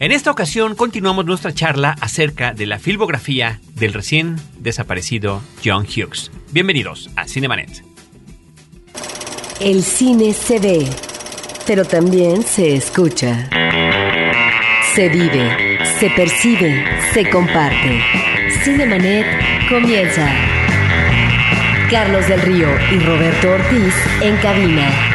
En esta ocasión continuamos nuestra charla acerca de la filmografía del recién desaparecido John Hughes. Bienvenidos a Cinemanet. El cine se ve, pero también se escucha. Se vive, se percibe, se comparte. Cinemanet comienza. Carlos del Río y Roberto Ortiz en cabina.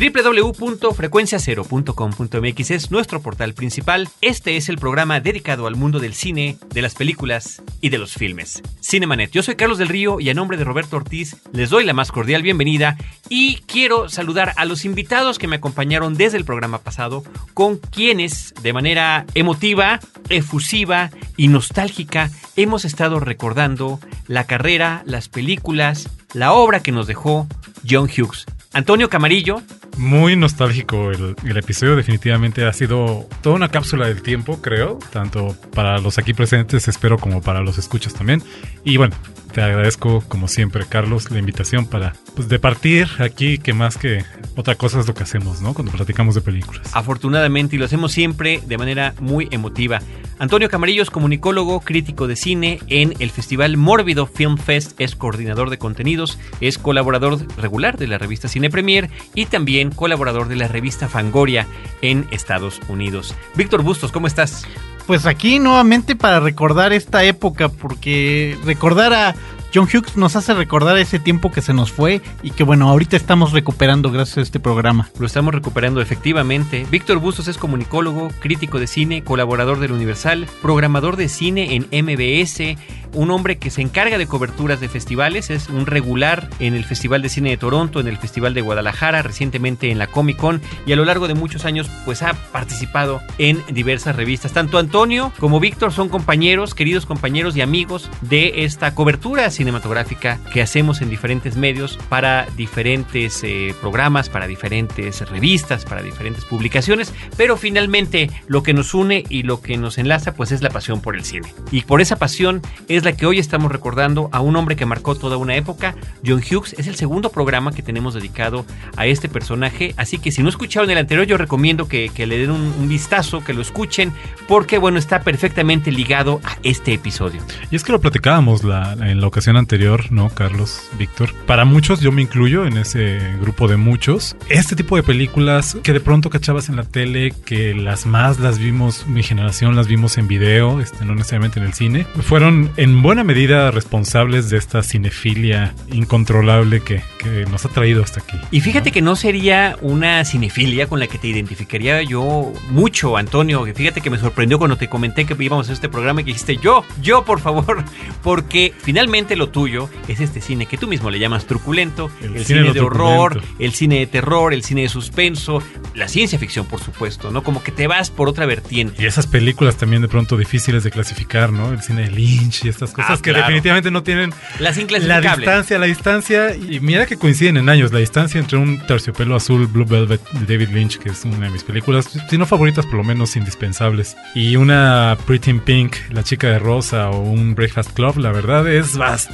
www.frecuenciacero.com.mx es nuestro portal principal. Este es el programa dedicado al mundo del cine, de las películas y de los filmes. Cinemanet. Yo soy Carlos del Río y a nombre de Roberto Ortiz les doy la más cordial bienvenida y quiero saludar a los invitados que me acompañaron desde el programa pasado, con quienes de manera emotiva, efusiva y nostálgica hemos estado recordando la carrera, las películas, la obra que nos dejó John Hughes. Antonio Camarillo. Muy nostálgico el, el, episodio, definitivamente ha sido toda una cápsula del tiempo, creo, tanto para los aquí presentes, espero, como para los escuchas también. Y bueno, te agradezco, como siempre, Carlos, la invitación para pues, de partir aquí, que más que otra cosa es lo que hacemos, ¿no? Cuando platicamos de películas. Afortunadamente, y lo hacemos siempre de manera muy emotiva. Antonio Camarillo es comunicólogo, crítico de cine en el Festival Mórbido Film Fest, es coordinador de contenidos, es colaborador regular de la revista Cine Premier y también colaborador de la revista Fangoria en Estados Unidos. Víctor Bustos, ¿cómo estás? Pues aquí nuevamente para recordar esta época, porque recordar a John Hughes nos hace recordar ese tiempo que se nos fue y que bueno, ahorita estamos recuperando gracias a este programa. Lo estamos recuperando efectivamente. Víctor Bustos es comunicólogo, crítico de cine, colaborador del Universal, programador de cine en MBS, un hombre que se encarga de coberturas de festivales, es un regular en el Festival de Cine de Toronto, en el Festival de Guadalajara, recientemente en la Comic Con y a lo largo de muchos años pues ha participado en diversas revistas. Tanto Antonio como Víctor son compañeros, queridos compañeros y amigos de esta cobertura cinematográfica que hacemos en diferentes medios para diferentes eh, programas, para diferentes revistas, para diferentes publicaciones, pero finalmente lo que nos une y lo que nos enlaza pues es la pasión por el cine. Y por esa pasión es la que hoy estamos recordando a un hombre que marcó toda una época. John Hughes es el segundo programa que tenemos dedicado a este personaje, así que si no escucharon el anterior yo recomiendo que, que le den un, un vistazo, que lo escuchen, porque bueno, está perfectamente ligado a este episodio. Y es que lo platicábamos la, en la ocasión anterior, ¿no, Carlos, Víctor? Para muchos, yo me incluyo en ese grupo de muchos, este tipo de películas que de pronto cachabas en la tele, que las más las vimos, mi generación las vimos en video, este, no necesariamente en el cine, fueron en buena medida responsables de esta cinefilia incontrolable que, que nos ha traído hasta aquí. Y fíjate ¿no? que no sería una cinefilia con la que te identificaría yo mucho, Antonio, que fíjate que me sorprendió cuando te comenté que íbamos a este programa y que dijiste yo, yo por favor, porque finalmente lo tuyo es este cine que tú mismo le llamas truculento, el, el cine, cine de horror, truculento. el cine de terror, el cine de suspenso, la ciencia ficción, por supuesto, ¿no? Como que te vas por otra vertiente. Y esas películas también de pronto difíciles de clasificar, ¿no? El cine de Lynch y estas cosas ah, que claro. definitivamente no tienen Las la distancia, la distancia. Y mira que coinciden en años, la distancia entre un terciopelo azul, Blue Velvet de David Lynch, que es una de mis películas, si no favoritas, por lo menos indispensables, y una Pretty in Pink, La chica de rosa o un Breakfast Club, la verdad es bastante,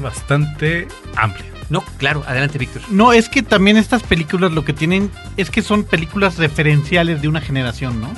bastante amplia. No, claro, adelante Víctor. No, es que también estas películas lo que tienen es que son películas referenciales de una generación, ¿no?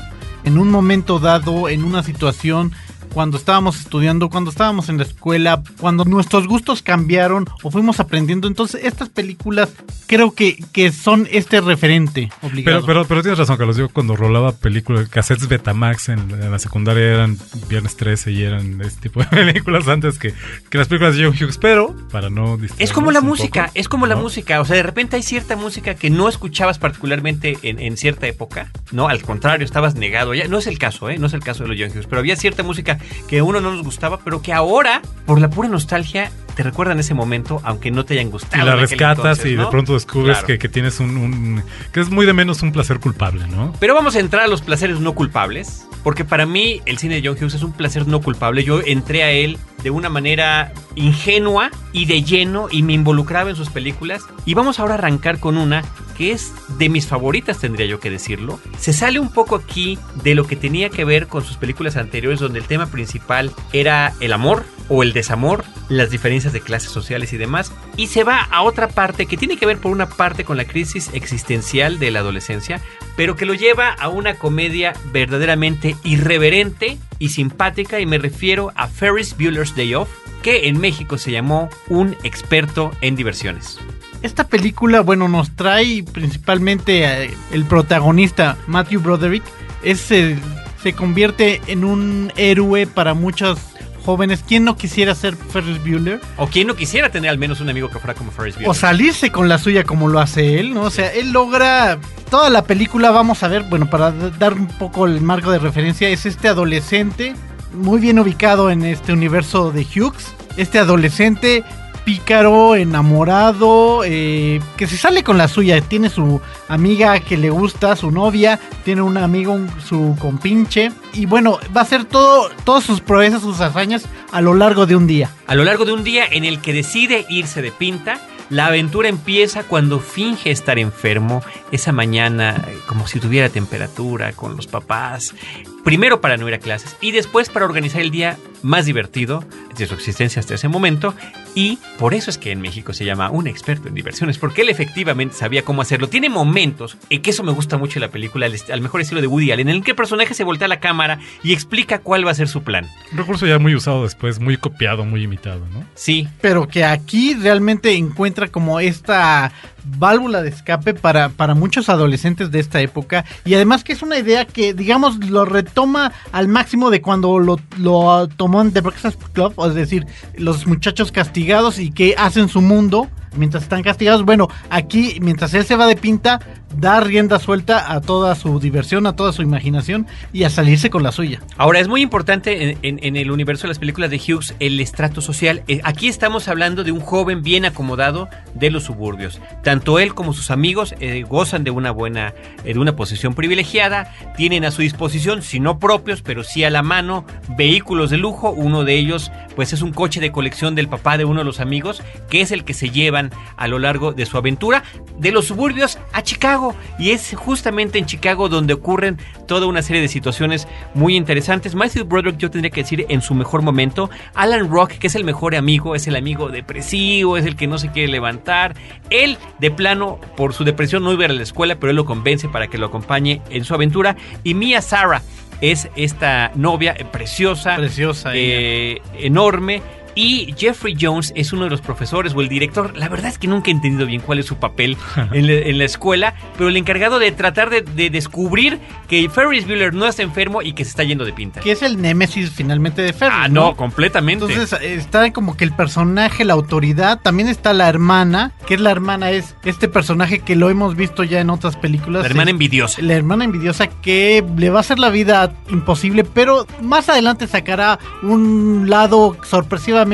En un momento dado, en una situación, cuando estábamos estudiando, cuando estábamos en la escuela, cuando nuestros gustos cambiaron o fuimos aprendiendo. Entonces, estas películas creo que, que son este referente obligado. Pero, pero, pero tienes razón, Carlos. Yo cuando rolaba películas, cassettes Betamax en, en, la secundaria eran Viernes 13 y eran este tipo de películas antes que, que las películas de John Hughes. Pero, para no Es como la música, poco, es como ¿no? la música. O sea, de repente hay cierta música que no escuchabas particularmente en, en cierta época. No, al contrario, estabas negado. Ya, no es el caso, ¿eh? No es el caso de los John Hughes. Pero había cierta música que a uno no nos gustaba, pero que ahora, por la pura nostalgia, te recuerdan ese momento, aunque no te hayan gustado. Y la rescatas entonces, y ¿no? de pronto descubres claro. que, que, tienes un, un, que es muy de menos un placer culpable, ¿no? Pero vamos a entrar a los placeres no culpables, porque para mí el cine de John Hughes es un placer no culpable. Yo entré a él de una manera ingenua y de lleno y me involucraba en sus películas. Y vamos ahora a arrancar con una que es de mis favoritas, tendría yo que decirlo, se sale un poco aquí de lo que tenía que ver con sus películas anteriores, donde el tema principal era el amor o el desamor, las diferencias de clases sociales y demás, y se va a otra parte que tiene que ver por una parte con la crisis existencial de la adolescencia, pero que lo lleva a una comedia verdaderamente irreverente y simpática, y me refiero a Ferris Bueller's Day Off, que en México se llamó Un experto en diversiones. Esta película, bueno, nos trae principalmente eh, el protagonista, Matthew Broderick, es se convierte en un héroe para muchos jóvenes. ¿Quién no quisiera ser Ferris Bueller? O quien no quisiera tener al menos un amigo que fuera como Ferris Bueller. O salirse con la suya como lo hace él, ¿no? O sea, él logra toda la película, vamos a ver, bueno, para dar un poco el marco de referencia, es este adolescente muy bien ubicado en este universo de Hughes, este adolescente pícaro, enamorado, eh, que se sale con la suya, tiene su amiga que le gusta, su novia, tiene un amigo, su compinche, y bueno, va a hacer todo, todas sus proezas, sus hazañas a lo largo de un día. A lo largo de un día en el que decide irse de pinta, la aventura empieza cuando finge estar enfermo, esa mañana eh, como si tuviera temperatura con los papás, primero para no ir a clases y después para organizar el día más divertido de su existencia hasta ese momento y por eso es que en México se llama un experto en diversiones, porque él efectivamente sabía cómo hacerlo. Tiene momentos, y que eso me gusta mucho de la película, al, mejor estilo de Woody Allen, en el que el personaje se voltea a la cámara y explica cuál va a ser su plan. Un recurso ya muy usado después, muy copiado, muy imitado, ¿no? Sí, pero que aquí realmente encuentra como esta válvula de escape para, para muchos adolescentes de esta época y además que es una idea que digamos lo retoma al máximo de cuando lo, lo tomó en The Breakfast Club, es decir, los muchachos castigados y que hacen su mundo mientras están castigados. Bueno, aquí mientras él se va de pinta, da rienda suelta a toda su diversión, a toda su imaginación y a salirse con la suya. Ahora, es muy importante en, el universo de las películas de Hughes el estrato social. Eh, Aquí estamos hablando de un joven bien acomodado de los suburbios. Tanto él como sus amigos eh, gozan de una buena, eh, de una posición privilegiada, tienen a su disposición, si no propios, pero sí a la mano, vehículos de lujo. Uno de ellos, pues es un coche de colección del papá de uno de los amigos, que es el que se llevan a lo largo de su aventura de los suburbios a Chicago. Y es justamente en Chicago donde ocurren toda una serie de situaciones muy interesantes. Matthew Broderick, yo tendría que decir, en su mejor momento. Alan Rock, que es el mejor amigo, es el amigo depresivo, es el que no se quiere levantar. Él, de plano, por su depresión no iba a ir a la escuela, pero él lo convence para que lo acompañe en su aventura. Y Mia Sara es esta novia preciosa, Preciosa eh, enorme. Y Jeffrey Jones es uno de los profesores o el director. La verdad es que nunca he entendido bien cuál es su papel en la, en la escuela, pero el encargado de tratar de, de descubrir que Ferris Bueller no está enfermo y que se está yendo de pinta. Que es el némesis finalmente de Ferris. Ah, no, completamente. Entonces está como que el personaje, la autoridad, también está la hermana, que es la hermana, es este personaje que lo hemos visto ya en otras películas. la hermana es envidiosa. la hermana envidiosa que le va a hacer la vida imposible, pero más adelante sacará un lado sorpresivamente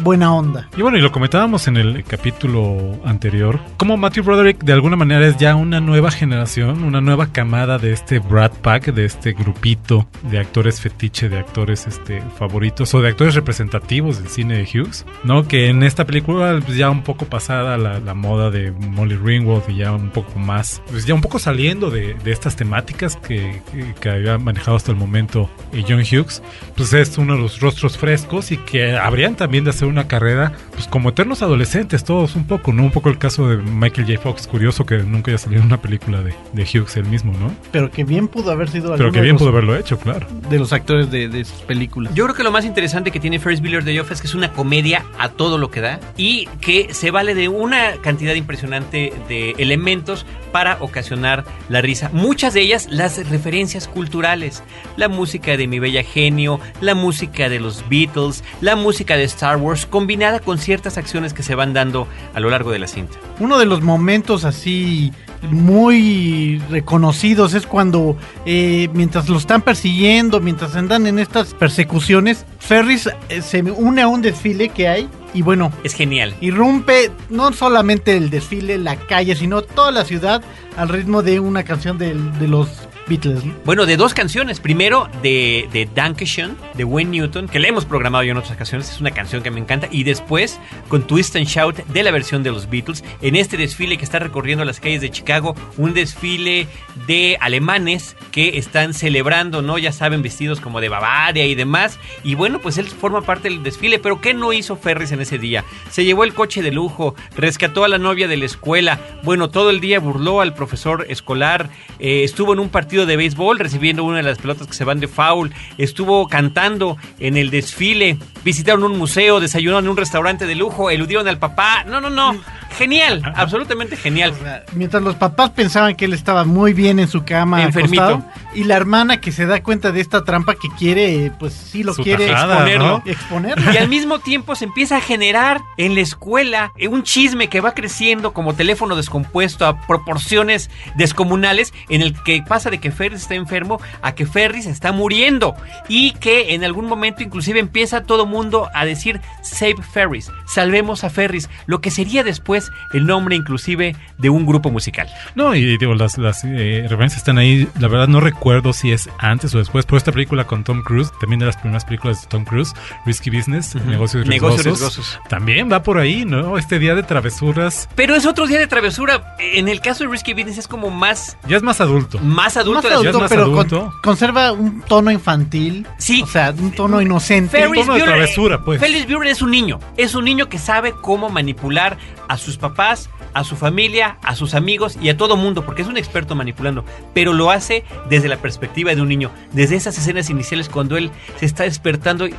buena onda. Y bueno, y lo comentábamos en el capítulo anterior, como Matthew Broderick de alguna manera es ya una nueva generación, una nueva camada de este Brad Pack, de este grupito de actores fetiche, de actores este, favoritos o de actores representativos del cine de Hughes, ¿no? Que en esta película pues, ya un poco pasada la, moda de Molly Ringwald y ya un poco más, pues ya un poco saliendo de, estas temáticas que, que, que había manejado hasta el momento eh, John Hughes, pues es uno de los rostros frescos y que también de hacer una carrera, pues como eternos adolescentes, todos un poco, ¿no? Un poco el caso de Michael J. Fox, curioso que nunca haya salido en una película de, de Hughes él mismo, ¿no? Pero que bien pudo haber sido Pero que bien los- pudo haberlo hecho, claro. de los actores de, de sus películas. Yo creo que lo más interesante que tiene Ferris Bueller de Off es que es una comedia a todo lo que da y que se vale de una cantidad impresionante de elementos para ocasionar la risa. Muchas de ellas las referencias culturales, la música de Mi Bella Genio, la música de los Beatles, la música de Star Wars, combinada con ciertas acciones que se van dando a lo largo de la cinta. Uno de los momentos así muy reconocidos es cuando eh, mientras lo están persiguiendo, mientras andan en estas persecuciones, Ferris eh, se une a un desfile que hay y bueno, Es genial. irrumpe no solamente el desfile, la calle, sino toda la ciudad al ritmo de una canción de, los Beatles. ¿no? Bueno, de dos canciones. Primero, de, de Dankeschön, de Wayne Newton, que le hemos programado yo en otras ocasiones. Es una canción que me encanta. Y después, con Twist and Shout, de la versión de los Beatles, en este desfile que está recorriendo las calles de Chicago. Un desfile de alemanes que están celebrando, ¿no? Ya saben, vestidos como de Bavaria y demás. Y bueno, pues él forma parte del desfile. Pero ¿qué no hizo Ferris en ese día? Se llevó el coche de lujo, rescató a la novia de la escuela. Bueno, todo el día burló al profesor escolar. eh, estuvo en un partido de béisbol recibiendo una de las pelotas que se van de foul. Estuvo cantando en el desfile. Visitaron un museo, desayunaron en un restaurante de lujo, eludieron al papá. No, no, no. Genial, absolutamente genial. Mientras los papás pensaban que él estaba muy bien en su cama Enfermito. acostado, y la hermana que se da cuenta de esta trampa que quiere, pues sí lo Su quiere tajada, exponerlo. ¿no? exponerlo. Y al mismo tiempo se empieza a generar en la escuela eh, un chisme que va creciendo como teléfono descompuesto a proporciones descomunales en el que pasa de que Ferris está enfermo a que Ferris está muriendo y que en algún momento inclusive empieza todo mundo a decir Save Ferris, salvemos a Ferris, lo que sería después el nombre inclusive de un grupo musical. No, y digo, las, las eh, referencias están ahí. La verdad no recuerdo si es antes o después, pero esta película con Tom Cruise, también de las primeras películas de Tom Cruise, Risky Business, Negocios Negocios Riesgosos, Riesgosos. también va por ahí, ¿no? Este día de travesuras Pero es otro día de travesura. En el caso de Risky Business es como más, ya es más adulto. más adulto. Más adulto, más pero con- conserva un tono infantil. Sí. O sea, un tono inocente. Ferris tono de travesura, pues. Ferris Bueller es un niño. Es un niño que sabe cómo manipular a sus papás, a su familia, a sus amigos y a todo mundo, porque es un experto manipulando. Pero lo hace desde la perspectiva de un niño. Desde esas escenas iniciales cuando él se está despertando y...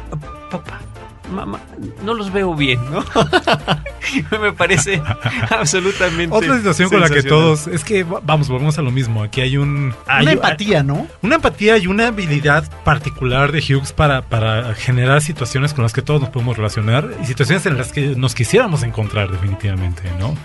Papá, no los veo bien, ¿no? Me parece absolutamente... Otra situación con la que todos, es que va- vamos, volvemos a lo mismo. Aquí hay un hay- Una empatía, ¿no? Una empatía y una habilidad particular de Hughes para, para generar situaciones con las que todos nos podemos relacionar y situaciones en las que nos quisiéramos encontrar definitivamente, ¿no?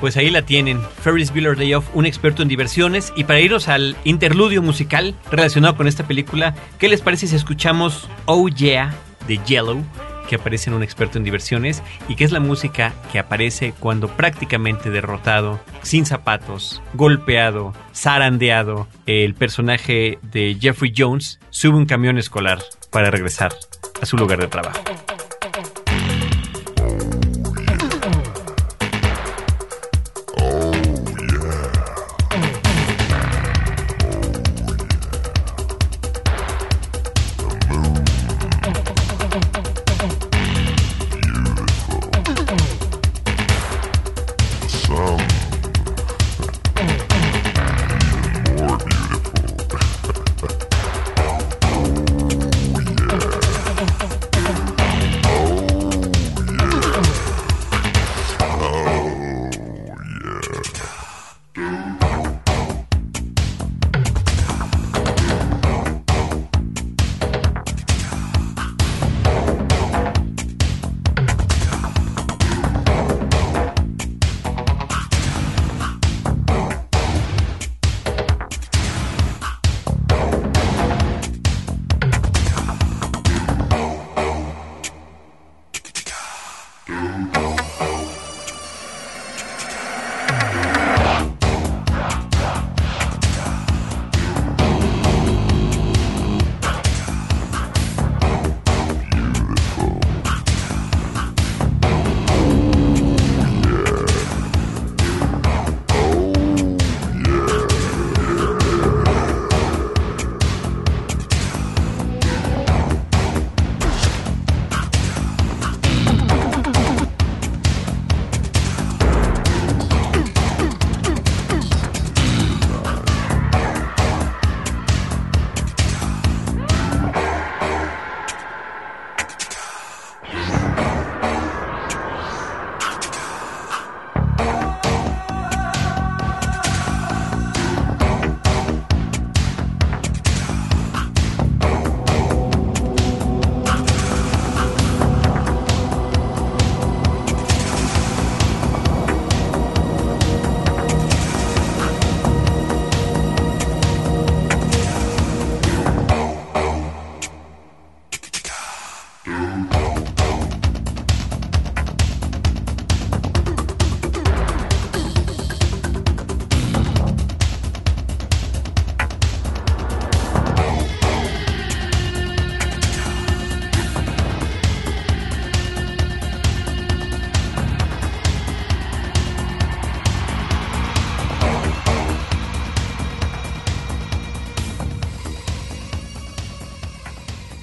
Pues ahí la tienen, Ferris Bueller Day Off, un experto en diversiones. Y para irnos al interludio musical relacionado con esta película, ¿qué les parece si escuchamos Oh Yeah de Yellow, que aparece en un experto en diversiones, y que es la música que aparece cuando prácticamente derrotado, sin zapatos, golpeado, zarandeado, el personaje de Jeffrey Jones sube un camión escolar para regresar a su lugar de trabajo.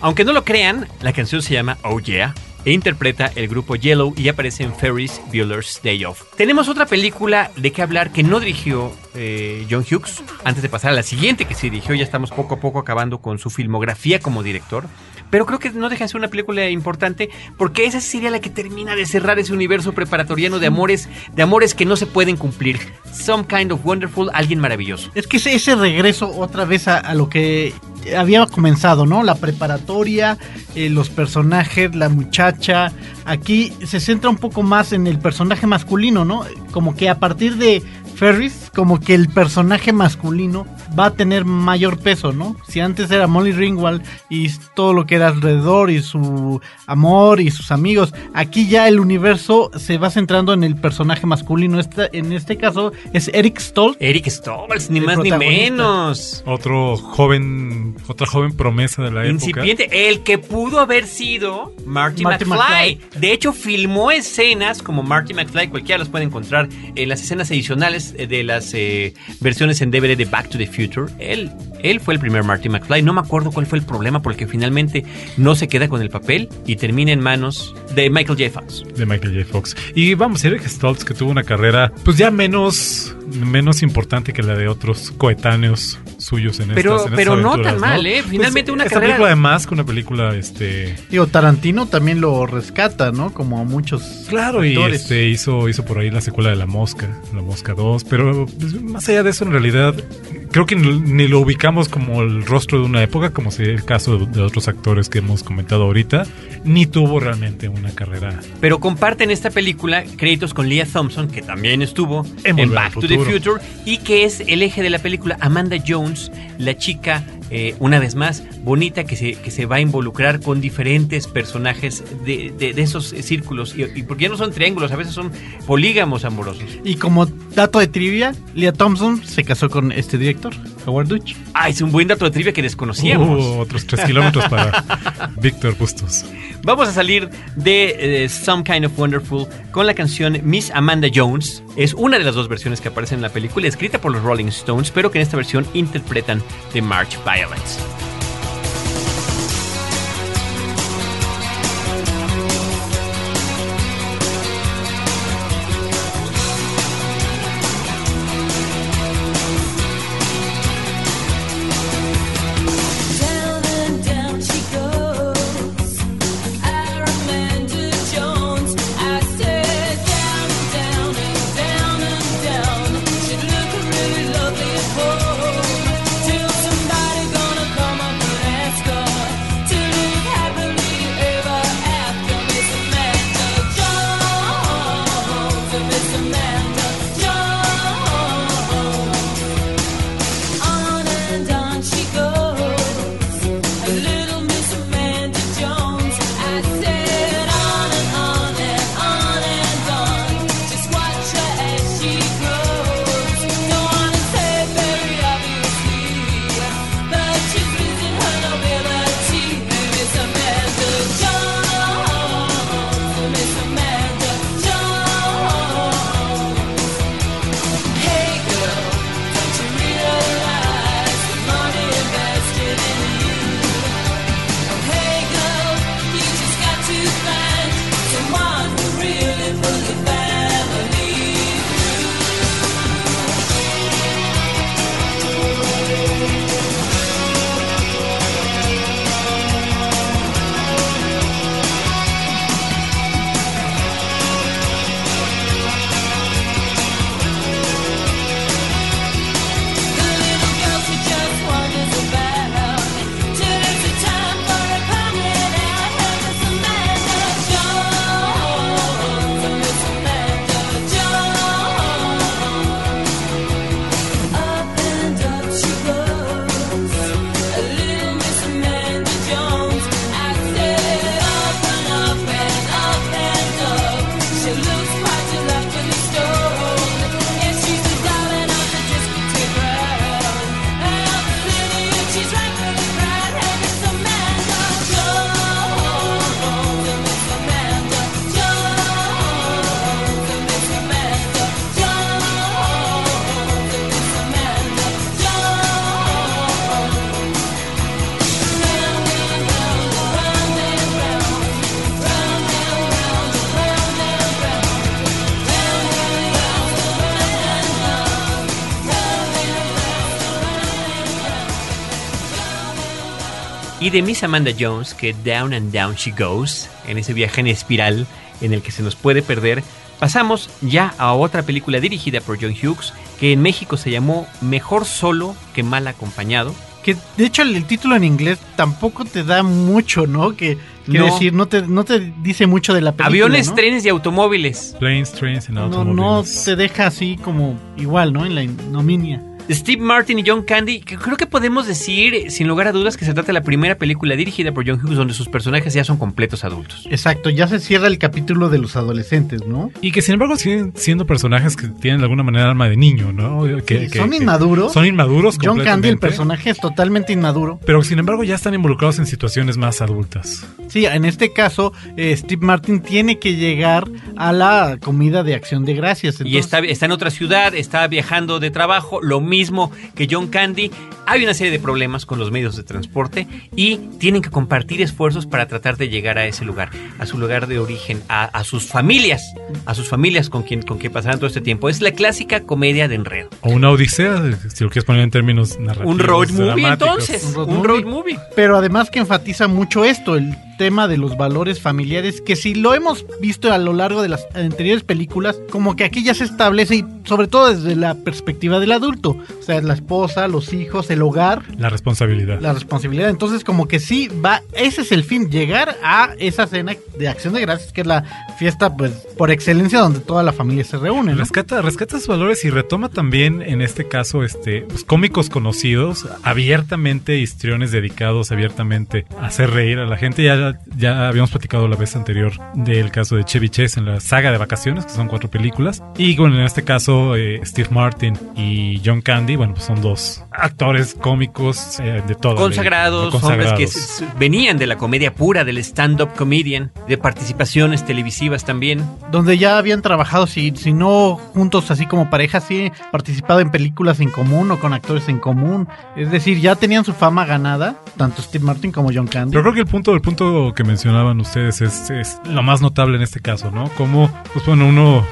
Aunque no lo crean, la canción se llama Oh Yeah e interpreta el grupo Yellow y aparece en Ferris Bueller's Day Off. Tenemos otra película de qué hablar que no dirigió eh, John Hughes. Antes de pasar a la siguiente que sí dirigió, ya estamos poco a poco acabando con su filmografía como director. Pero creo que no deja de ser una película importante porque esa sería la que termina de cerrar ese universo preparatoriano de amores, de amores que no se pueden cumplir. Some kind of wonderful, alguien maravilloso. Es que ese, regreso otra vez a lo que había comenzado, ¿no? La preparatoria, eh, los personajes, la muchacha. Aquí se centra un poco más en el personaje masculino, ¿no? Como que a partir de Ferris, como que el personaje masculino va a tener mayor peso, ¿no? Si antes era Molly Ringwald y todo lo que era alrededor y su amor y sus amigos, aquí ya el universo se va centrando en el personaje masculino. Este, en este caso es Eric Stoltz. Eric Stoltz, ni más ni menos. Otro joven, otra joven promesa de la época. Incipiente, el que pudo haber sido Marty, Marty McFly. McFly. De hecho, filmó escenas como Marty McFly, cualquiera los puede encontrar en las escenas adicionales eh, de las eh, versiones en DVD de Back to the Future. Él, él fue el primer Marty McFly. No me acuerdo cuál fue el problema porque finalmente no se queda con el papel y termina en manos de Michael J. Fox. de Michael J. Fox. Y vamos, Eric Stoltz que tuvo una carrera pues ya menos, menos importante que la de otros coetáneos suyos en Pero- estas, en pero estas no aventuras, tan mal, ¿eh? Finalmente una esta carrera- película además que una película este Digo, Tarantino también lo rescata, ¿no? Como a muchos Claro, y este hizo, hizo por ahí la secuela de La Mosca, La Mosca 2, pero más allá de eso, en realidad, creo que ni, lo ubicamos como el rostro de una época, como sería el caso de, de otros actores que hemos comentado ahorita, ni tuvo realmente una carrera. Pero comparten esta película créditos con Leah Thompson, que también estuvo En Back to the. Future, y que es el eje de la película Amanda Jones, la chica, eh, una vez más, bonita, que se, que se va a involucrar con diferentes personajes de, de- de esos eh, círculos. Y, y porque ya no son triángulos, a veces son polígamos amorosos. Y como dato de trivia, Leah Thompson se casó con este director, Howard Dutch. Ah, es un buen dato de trivia que desconocíamos. Uh, otros tres kilómetros para Víctor Bustos. Vamos a salir de eh, Some Kind of Wonderful con la canción Miss Amanda Jones. Es una de las dos versiones que aparecen en la película, escrita por los Rolling Stones, pero que en esta versión interpretan The March Violence. De Miss Amanda Jones, que Down and Down She Goes, en ese viaje en espiral en el que se nos puede perder, pasamos ya a otra película dirigida por John Hughes, que en México se llamó Mejor Solo que Mal Acompañado. Que de hecho el, título en inglés tampoco te da mucho, ¿no? Que No. decir, no te, no te dice mucho de la película. Aviones, ¿no? trenes y automóviles. Planes, trains and No, no te deja así como igual, ¿no? En la ignominia. Steve Martin y John Candy, que creo que podemos decir, sin lugar a dudas, que se trata de la primera película dirigida por John Hughes donde sus personajes ya son completos adultos. Exacto, ya se cierra el capítulo de los adolescentes, ¿no? Y que sin embargo siguen siendo personajes que tienen de alguna manera alma de niño, ¿no? Que, Sí, que- son que- inmaduros. Son inmaduros. John Candy, el personaje, es totalmente inmaduro. Pero sin embargo ya están involucrados en situaciones más adultas. Sí, en este caso, eh, Steve Martin tiene que llegar a la comida de acción de gracias. Y está, está en otra ciudad, está viajando de trabajo, lo mismo que John Candy. Hay una serie de problemas con los medios de transporte y tienen que compartir esfuerzos para tratar de llegar a ese lugar, a su lugar de origen, a, a sus familias, a sus familias con quien, con quien pasarán todo este tiempo. Es la clásica comedia de enredo. O una odisea, si lo quieres poner en términos narrativos. Un road movie dramáticos. entonces, Un road un movie. road movie. Pero además que enfatiza mucho esto, el tema de los valores familiares, que si lo hemos visto a lo largo de las anteriores películas, como que aquí ya se establece, y sobre todo desde la perspectiva del adulto, o sea, la esposa, los hijos, el hogar, La responsabilidad. la responsabilidad. Entonces, como que sí va, ese es el fin, llegar a esa cena de acción de gracias, que es la fiesta, pues, por excelencia, donde toda la familia se reúne. ¿no? Rescata, rescata sus valores y retoma también, en este caso, este, pues, cómicos conocidos, abiertamente histriones dedicados abiertamente a hacer reír a la gente. Ya, ya habíamos platicado la vez anterior del caso de Chevy Chase en la saga de vacaciones, que son cuatro películas. Y bueno, en este caso, eh, Steve Martin y John Candy, bueno, pues son dos actores cómicos eh, de todo. Consagrados, hombres que venían de la comedia pura, del stand-up comedian, de participaciones televisivas también. donde ya habían trabajado, si, si no juntos así como pareja, sí participado en películas en común o con actores en común. Es decir, ya tenían su fama ganada, tanto Steve Martin como John Candy. Pero creo que el punto, el punto que mencionaban ustedes es, es lo más notable en este caso, ¿no? Como, pues bueno, uno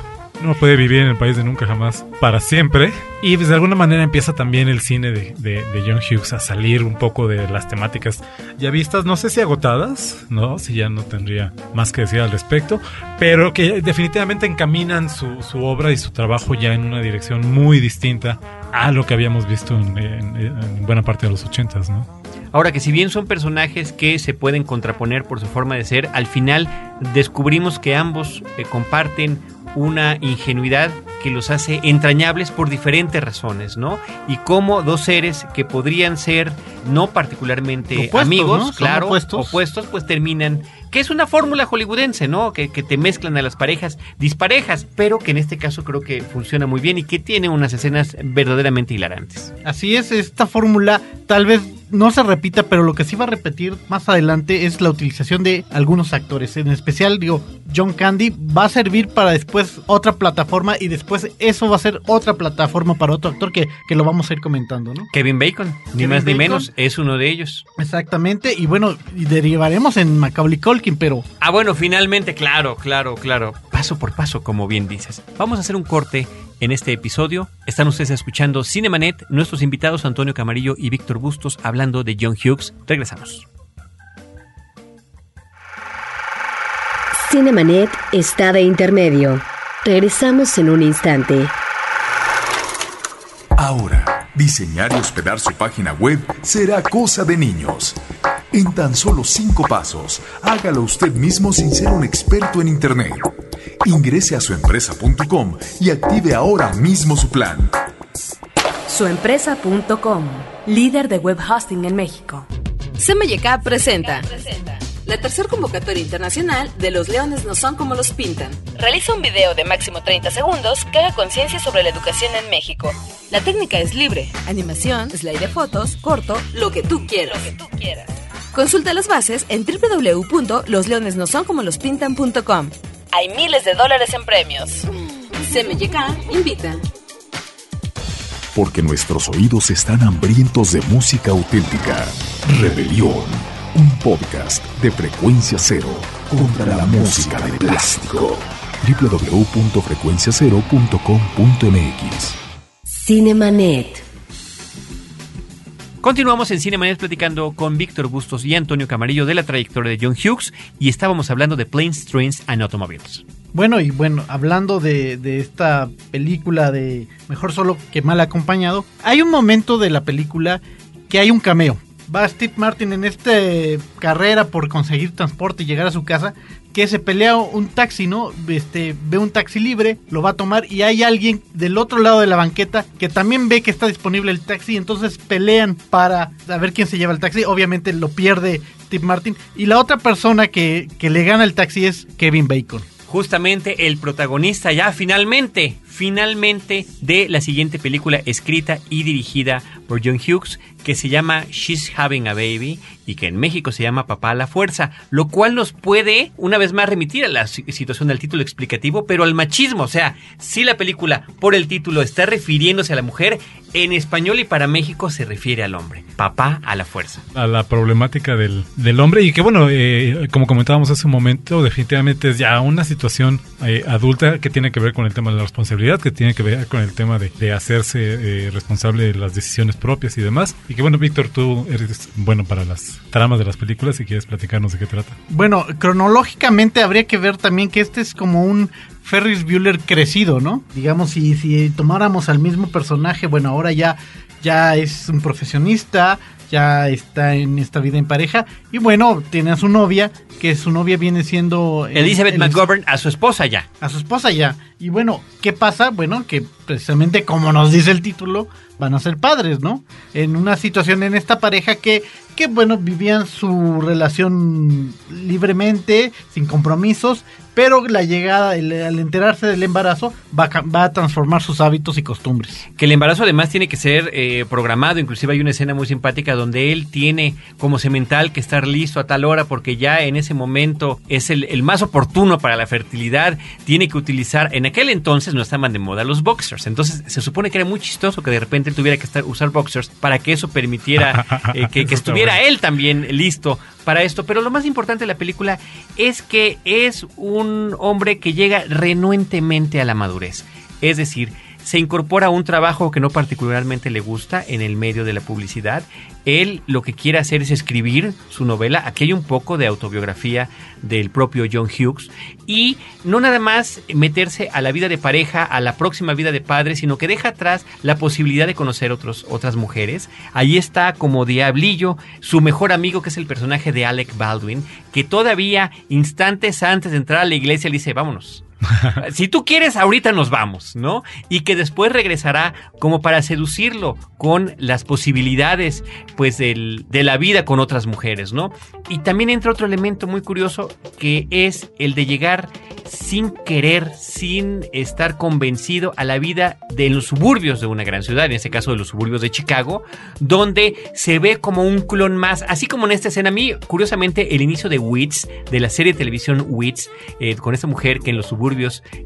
no puede vivir en el país de nunca jamás para siempre. Y pues, de alguna manera empieza también el cine de, de- de John Hughes a salir un poco de las temáticas ya vistas, no sé si agotadas, ¿no? Si ya no tendría más que decir al respecto, pero que definitivamente encaminan su, su obra y su trabajo ya en una dirección muy distinta a lo que habíamos visto en, en- en buena parte de los ochentas, ¿no? Ahora que si bien son personajes que se pueden contraponer por su forma de ser, al final descubrimos que ambos eh, comparten una ingenuidad que los hace entrañables por diferentes razones, ¿no? Y como dos seres que podrían ser no particularmente Opuestos, amigos, claro, opuestos. opuestos, pues terminan, que es una fórmula hollywoodense, ¿no? Que, que te mezclan a las parejas disparejas, pero que en este caso creo que funciona muy bien y que tiene unas escenas verdaderamente hilarantes. Así es, esta fórmula tal vez no se repita, pero lo que sí va a repetir más adelante es la utilización de algunos actores. En especial, digo, John Candy va a servir para después otra plataforma y después eso va a ser otra plataforma para otro actor que, que lo vamos a ir comentando, ¿no? Kevin Bacon, ni Kevin más ni menos, es uno de ellos. Exactamente, y bueno, y derivaremos en Macaulay Culkin, pero Ah, bueno, finalmente, claro, claro, claro. Paso por paso, como bien dices. Vamos a hacer un corte en este episodio. Están ustedes escuchando Cinemanet, nuestros invitados Antonio Camarillo y Víctor Bustos hablando de John Hughes. Regresamos. Cinemanet está de intermedio. Regresamos en un instante. Ahora, diseñar y hospedar su página web será cosa de niños. En tan solo cinco pasos, hágalo usted mismo sin ser un experto en Internet. Ingrese a suempresa.com y active ahora mismo su plan. Suempresa.com, líder de web hosting en México. CMYK presenta la tercera convocatoria internacional de Los Leones no son como los pintan. Realiza un video de máximo 30 segundos que haga conciencia sobre la educación en México. La técnica es libre. Animación, slide de fotos, corto, lo que tú quieras. Consulta las bases en www.losleonesnosoncomolospintan.com. Hay miles de dólares en premios. CMYK invita. Porque nuestros oídos están hambrientos de música auténtica. Rebelión, un podcast de frecuencia cero contra la música de plástico. www.frecuenciacero.com.mx Cinemanet. Continuamos en Cinemanet platicando con Víctor Bustos y Antonio Camarillo de la trayectoria de John Hughes y estábamos hablando de Planes, Trains and Automobiles. Bueno, y bueno, hablando de, de esta película de Mejor solo que mal acompañado, hay un momento de la película que hay un cameo. Va Steve Martin en esta carrera por conseguir transporte y llegar a su casa, que se pelea un taxi, ¿no? Este, ve un taxi libre, lo va a tomar y hay alguien del otro lado de la banqueta que también ve que está disponible el taxi, entonces pelean para saber quién se lleva el taxi. Obviamente lo pierde Steve Martin y la otra persona que, que le gana el taxi es Kevin Bacon. Justamente el protagonista ya finalmente, finalmente de la siguiente película escrita y dirigida por John Hughes que se llama She's Having a Baby y que en México se llama Papá a la Fuerza, lo cual nos puede una vez más remitir a la si- situación del título explicativo, pero al machismo, o sea, si la película por el título está refiriéndose a la mujer, en español y para México se refiere al hombre, Papá a la Fuerza. a la problemática del, del hombre. Y que bueno, eh, como comentábamos hace un momento, definitivamente es ya una situación eh, adulta que tiene que ver con el tema de la responsabilidad, que tiene que ver con el tema de, de hacerse eh, responsable de las decisiones propias y demás. Y que bueno, Víctor, tú eres bueno para las tramas de las películas y quieres platicarnos de qué trata. Bueno, cronológicamente habría que ver también que este es como un Ferris Bueller crecido, ¿no? Digamos, si, si tomáramos al mismo personaje, bueno, ahora ya, ya es un profesionista, ya está en esta vida en pareja, y bueno, tiene a su novia, que su novia viene siendo... el- Elizabeth el- McGovern a su esposa ya. a su esposa ya. Y bueno, ¿qué pasa? Bueno, que precisamente como nos dice el título, van a ser padres, ¿no? En una situación en esta pareja que, que bueno, vivían su relación libremente, sin compromisos, pero la llegada, el- al enterarse del embarazo, va a, ca- va a transformar sus hábitos y costumbres. Que el embarazo además tiene que ser eh, programado, inclusive hay una escena muy simpática donde él tiene como semental que estar listo a tal hora porque ya en ese momento es el, el más oportuno para la fertilidad, tiene que utilizar, en aquel entonces no estaban de moda los boxers, entonces se supone que era muy chistoso que de repente él tuviera que estar, usar boxers para que eso permitiera eh, que, estuviera él también listo para esto, pero lo más importante de la película es que es un hombre que llega renuentemente a la madurez. Es decir, se incorpora a un trabajo que no particularmente le gusta en el medio de la publicidad. Él lo que quiere hacer es escribir su novela. Aquí hay un poco de autobiografía del propio John Hughes. Y no nada más meterse a la vida de pareja, a la próxima vida de padre, sino que deja atrás la posibilidad de conocer otros, otras mujeres. Ahí está como diablillo su mejor amigo, que es el personaje de Alec Baldwin, que todavía instantes antes de entrar a la iglesia le dice, vámonos. si tú quieres, ahorita nos vamos, ¿no? Y que después regresará como para seducirlo con las posibilidades, pues, del- de la vida con otras mujeres, ¿no? Y también entra otro elemento muy curioso que es el de llegar sin querer, sin estar convencido a la vida de los suburbios de una gran ciudad, en este caso de los suburbios de Chicago, donde se ve como un clon más, así como en esta escena, a mí, curiosamente, el inicio de Wits, de la serie de televisión Wits, eh, con esta mujer que en los suburbios,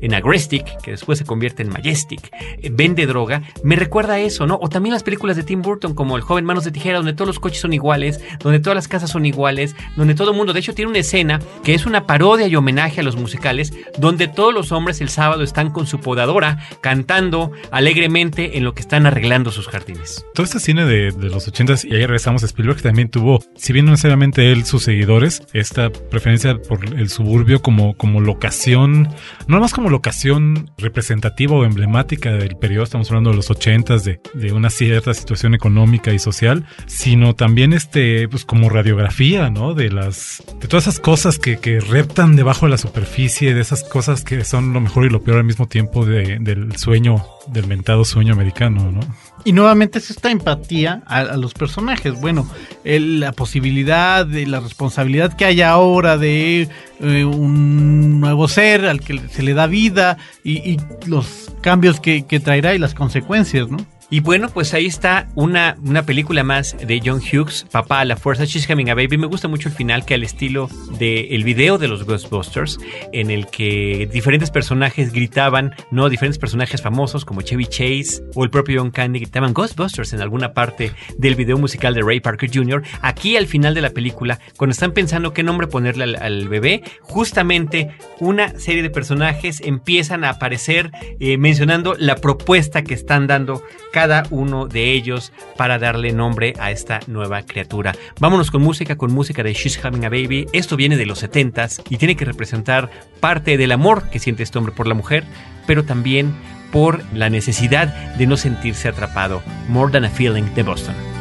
en Agrestic, que después se convierte en Majestic, eh, vende droga, me recuerda a eso, ¿no? O también las películas de Tim Burton, como El joven manos de tijera, donde todos los coches son iguales, donde todas las casas son iguales, donde todo el mundo, de hecho, tiene una escena que es una parodia y homenaje a los musicales, donde todos los hombres el sábado están con su podadora cantando alegremente en lo que están arreglando sus jardines. Todo este cine de, de los ochentas y ahí regresamos a Spielberg también tuvo, si bien no necesariamente él, sus seguidores, esta preferencia por el suburbio como, como locación, no más como locación representativa o emblemática del periodo, estamos hablando de los ochentas, de, de una cierta situación económica y social, sino también este, pues como radiografía, ¿no? De las, de todas esas cosas que, que reptan debajo de la superficie, de esas cosas que son lo mejor y lo peor al mismo tiempo de- del sueño, del mentado sueño americano, ¿no? Y nuevamente es esta empatía a, los personajes. Bueno, el- la posibilidad de la responsabilidad que hay ahora de eh, un nuevo ser al que se le da vida y, y los cambios que, que traerá y las consecuencias, ¿no? Y bueno, pues ahí está una, una película más de John Hughes, Papá a la Fuerza, She's Having a Baby. Me gusta mucho el final, que al estilo del video de los Ghostbusters, en el que diferentes personajes gritaban, no, diferentes personajes famosos como Chevy Chase o el propio John Candy gritaban Ghostbusters en alguna parte del video musical de Ray Parker Jr. Aquí al final de la película, cuando están pensando qué nombre ponerle al, al bebé, justamente una serie de personajes empiezan a aparecer eh, mencionando la propuesta que están dando cada uno de ellos para darle nombre a esta nueva criatura. Vámonos con música, con música de She's Having a Baby. Esto viene de los 70s y tiene que representar parte del amor que siente este hombre por la mujer, pero también por la necesidad de no sentirse atrapado. More Than a Feeling de Boston.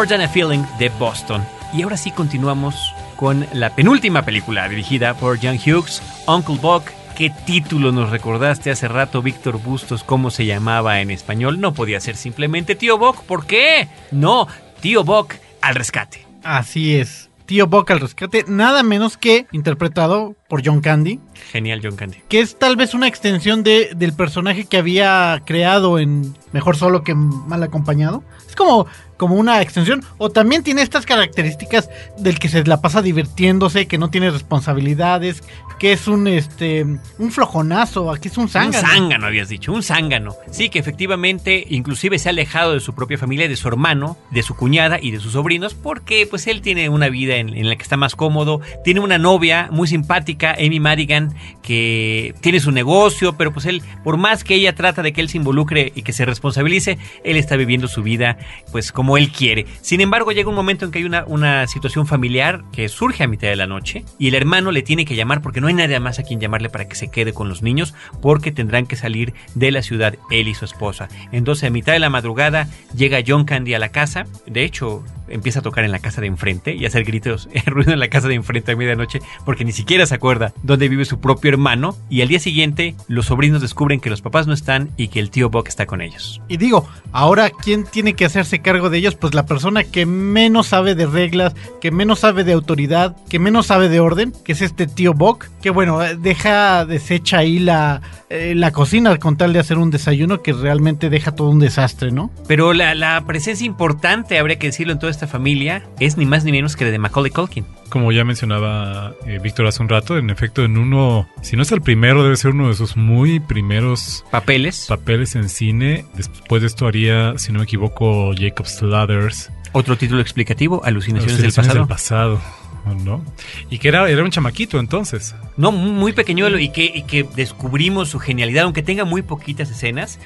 More Than a Feeling de Boston. Y ahora sí continuamos con la penúltima película dirigida por John Hughes, Uncle Buck. ¿Qué título nos recordaste hace rato, Víctor Bustos? ¿Cómo se llamaba en español? No podía ser simplemente Tío Buck. ¿Por qué? No, Tío Buck al rescate. Así es. Tío Boca al rescate, nada menos que interpretado por John Candy, Genial, John Candy. que es tal vez una extensión de, del personaje que había creado en Mejor Solo que Mal Acompañado. Es como, como una extensión. O también tiene estas características del que se la pasa divirtiéndose, que no tiene responsabilidades, que es un este un flojonazo, aquí es un zángano. Un zángano, habías dicho, un zángano. Sí, que efectivamente, inclusive se ha alejado de su propia familia, de su hermano, de su cuñada y de sus sobrinos, porque pues él tiene una vida en, en la que está más cómodo. Tiene una novia muy simpática, Amy Madigan, que tiene su negocio, pero pues él, por más que ella trata de que él se involucre y que se responsabilice, él está viviendo su vida pues como él quiere. Sin embargo, llega un momento en que hay una, una situación familiar que surge a mitad de la noche y el hermano le tiene que llamar porque no hay nadie más a quien llamarle para que se quede con los niños porque tendrán que salir de la ciudad él y su esposa. Entonces a mitad de la madrugada llega John Candy a la casa. De hecho, empieza a tocar en la casa de enfrente y a hacer gritos, ruido en la casa de enfrente a medianoche porque ni siquiera se acuerda dónde vive su propio hermano. Y al día siguiente los sobrinos descubren que los papás no están y que el tío Buck está con ellos. Y digo, ahora, ¿quién tiene que hacerse cargo de ellos? Pues la persona que menos sabe de reglas, que menos sabe de autoridad, que menos sabe de orden, que es este tío Buck, que bueno, eh, deja deshecha ahí la, eh, la cocina con tal de hacer un desayuno que realmente deja todo un desastre, ¿no? Pero la, la presencia importante, habría que decirlo en toda esta familia, es ni más ni menos que la de Macaulay Culkin. Como ya mencionaba eh, Víctor hace un rato, en efecto, en uno, si no es el primero, debe ser uno de sus muy primeros Papeles. papeles en cine. Después de esto haría, si no me equivoco, Jacob's Ladders. Otro título explicativo, Alucinaciones, del pasado. del pasado, ¿no? Y que era, era un chamaquito entonces. No, muy muy pequeñuelo y que, y que descubrimos su genialidad, aunque tenga muy poquitas escenas.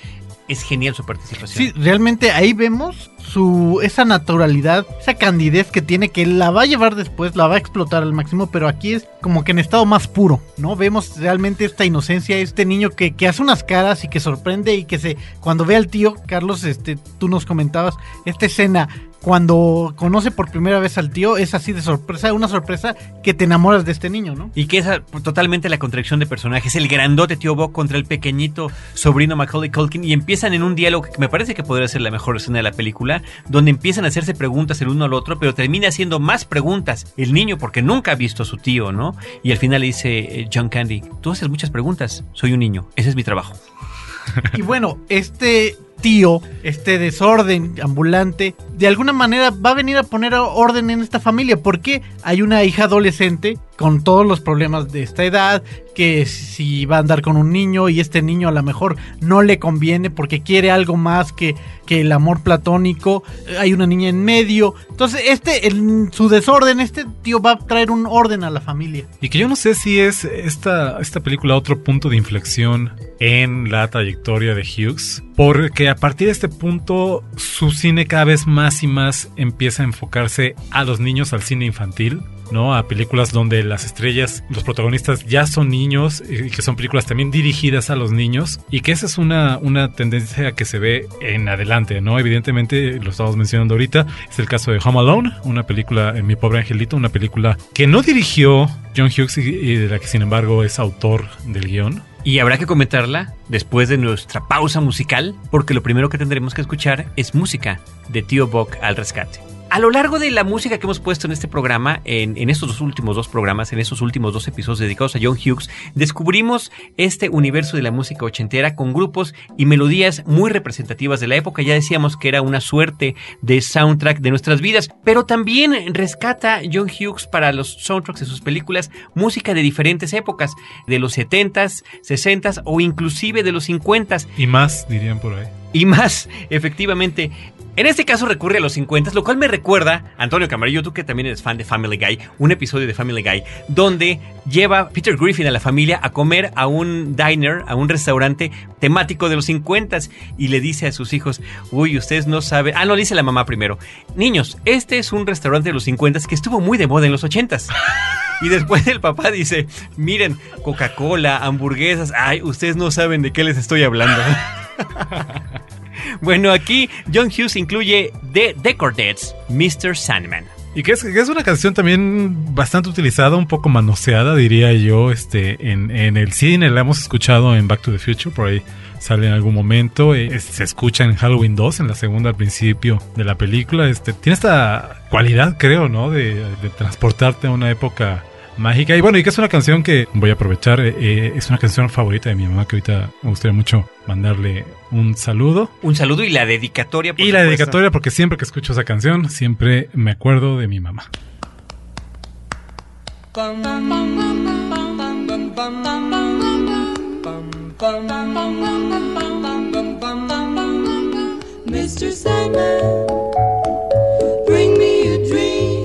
Es genial su participación. Sí, realmente ahí vemos su esa naturalidad, esa candidez que tiene que la va a llevar después, la va a explotar al máximo, pero aquí es como que en estado más puro, ¿no? Vemos realmente esta inocencia, este niño que, que hace unas caras y que sorprende y que se cuando ve al tío Carlos, este tú nos comentabas esta escena cuando conoce por primera vez al tío es así de sorpresa, una sorpresa que te enamoras de este niño, ¿no? Y que es ah, totalmente la contradicción de personajes. El grandote tío Bob contra el pequeñito sobrino Macaulay Culkin. Y empiezan en un diálogo que me parece que podría ser la mejor escena de la película. Donde empiezan a hacerse preguntas el uno al otro. Pero termina haciendo más preguntas el niño porque nunca ha visto a su tío, ¿no? Y al final le dice eh, John Candy: Tú haces muchas preguntas. Soy un niño. Ese es mi trabajo. Y bueno, este tío, este desorden ambulante, de alguna manera va a venir a poner orden en esta familia, porque hay una hija adolescente con todos los problemas de esta edad, que si va a andar con un niño y este niño a lo mejor no le conviene porque quiere algo más que, que el amor platónico, hay una niña en medio, entonces este, en su desorden, este tío va a traer un orden a la familia. Y que yo no sé si es esta, esta película otro punto de inflexión en la trayectoria de Hughes, porque a partir de este punto su cine cada vez más y más empieza a enfocarse a los niños, al cine infantil. ¿no? A películas donde las estrellas, los protagonistas ya son niños y que son películas también dirigidas a los niños y que esa es una, una tendencia que se ve en adelante, ¿no? Evidentemente, lo estamos mencionando ahorita, es el caso de Home Alone, una película, en Mi Pobre Angelito, una película que no dirigió John Hughes y, de la que sin embargo es autor del guion. Y habrá que comentarla después de nuestra pausa musical, porque lo primero que tendremos que escuchar es música de Tío Buck al rescate. A lo largo de la música que hemos puesto en este programa, en, estos dos últimos dos programas, en estos últimos dos episodios dedicados a John Hughes, descubrimos este universo de la música ochentera con grupos y melodías muy representativas de la época. Ya decíamos que era una suerte de soundtrack de nuestras vidas, pero también rescata John Hughes para los soundtracks de sus películas música de diferentes épocas, de los 70s, 60s o inclusive de los 50s. Y más, dirían por ahí. Y más, efectivamente. En este caso recurre a los 50, lo cual me recuerda, Antonio Camarillo, tú que también eres fan de Family Guy, un episodio de Family Guy, donde lleva Peter Griffin a la familia a comer a un diner, a un restaurante temático de los 50 y le dice a sus hijos, uy, ustedes no saben, ah, no, dice la mamá primero, niños, este es un restaurante de los 50 que estuvo muy de moda en los 80 Y después el papá dice, miren, Coca-Cola, hamburguesas, ay, ustedes no saben de qué les estoy hablando. Bueno, aquí John Hughes incluye The Decordettes, Mr. Sandman. Y que es, una canción también bastante utilizada, un poco manoseada, diría yo, este, en, el cine. La hemos escuchado en Back to the Future, por ahí sale en algún momento. Eh, se escucha en Halloween 2, en la segunda al principio de la película. Este, tiene esta cualidad, creo, ¿no? De transportarte a una época mágica. Y bueno, y que es una canción que voy a aprovechar, eh, eh, es una canción favorita de mi mamá que ahorita me gustaría mucho mandarle un saludo. Un saludo y la dedicatoria. por y la dedicatoria porque siempre que escucho esa canción, siempre me acuerdo de mi mamá. Mr. Sandman,